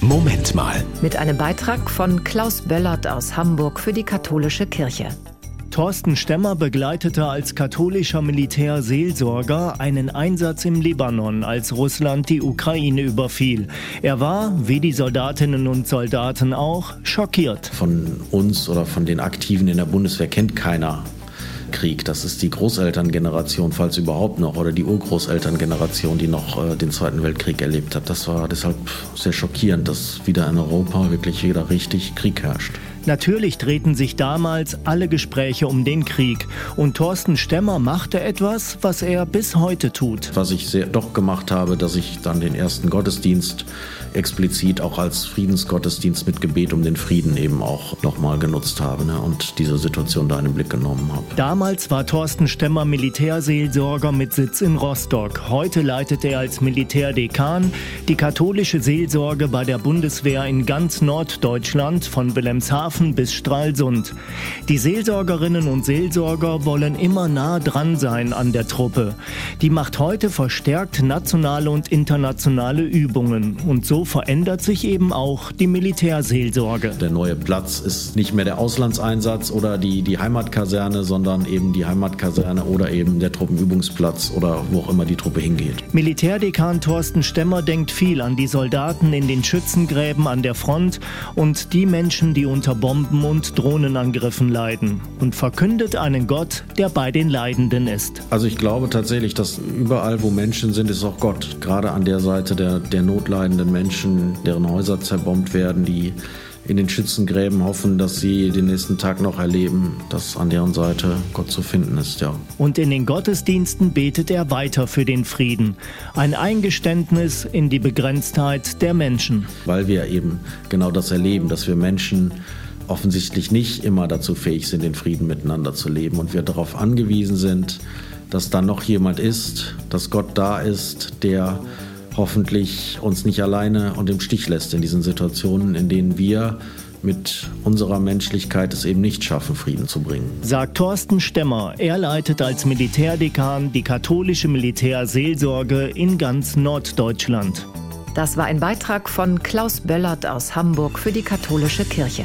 Moment mal. Mit einem Beitrag von Klaus Böllert aus Hamburg für die katholische Kirche. Thorsten Stemmer begleitete als katholischer Militärseelsorger einen Einsatz im Libanon, als Russland die Ukraine überfiel. Er war, wie die Soldatinnen und Soldaten auch, schockiert. Von uns oder von den Aktiven in der Bundeswehr kennt keiner Krieg. Das ist die Großelterngeneration, falls überhaupt noch, oder die Urgroßelterngeneration, die noch äh, den Zweiten Weltkrieg erlebt hat. Das war deshalb sehr schockierend, dass wieder in Europa wirklich wieder richtig Krieg herrscht. Natürlich drehten sich damals alle Gespräche um den Krieg und Thorsten Stemmer machte etwas, was er bis heute tut. Was ich sehr, doch gemacht habe, dass ich dann den ersten Gottesdienst explizit auch als Friedensgottesdienst mit Gebet um den Frieden eben auch nochmal genutzt habe ne, und diese Situation da in den Blick genommen habe. Damals war Thorsten Stemmer Militärseelsorger mit Sitz in Rostock. Heute leitet er als Militärdekan die katholische Seelsorge bei der Bundeswehr in ganz Norddeutschland von Wilhelmshaven bis Stralsund. Die Seelsorgerinnen und Seelsorger wollen immer nah dran sein an der Truppe. Die macht heute verstärkt nationale und internationale Übungen und so verändert sich eben auch die Militärseelsorge. Der neue Platz ist nicht mehr der Auslandseinsatz oder die, die Heimatkaserne, sondern eben die Heimatkaserne oder eben der Truppenübungsplatz oder wo auch immer die Truppe hingeht. Militärdekan Thorsten Stemmer denkt viel an die Soldaten in den Schützengräben an der Front und die Menschen, die unter Bomben und Drohnenangriffen leiden und verkündet einen Gott, der bei den Leidenden ist. Also ich glaube tatsächlich, dass überall, wo Menschen sind, ist auch Gott. Gerade an der Seite der, der notleidenden Menschen. Deren Häuser zerbombt werden, die in den Schützengräben hoffen, dass sie den nächsten Tag noch erleben, dass an deren Seite Gott zu finden ist, ja. Und in den Gottesdiensten betet er weiter für den Frieden. Ein Eingeständnis in die Begrenztheit der Menschen. Weil wir eben genau das erleben, dass wir Menschen offensichtlich nicht immer dazu fähig sind, den Frieden miteinander zu leben und wir darauf angewiesen sind, dass da noch jemand ist, dass Gott da ist, der hoffentlich uns nicht alleine und im Stich lässt in diesen Situationen, in denen wir mit unserer Menschlichkeit es eben nicht schaffen, Frieden zu bringen. Sagt Thorsten Stemmer. Er leitet als Militärdekan die katholische Militärseelsorge in ganz Norddeutschland. Das war ein Beitrag von Klaus Böllert aus Hamburg für die katholische Kirche.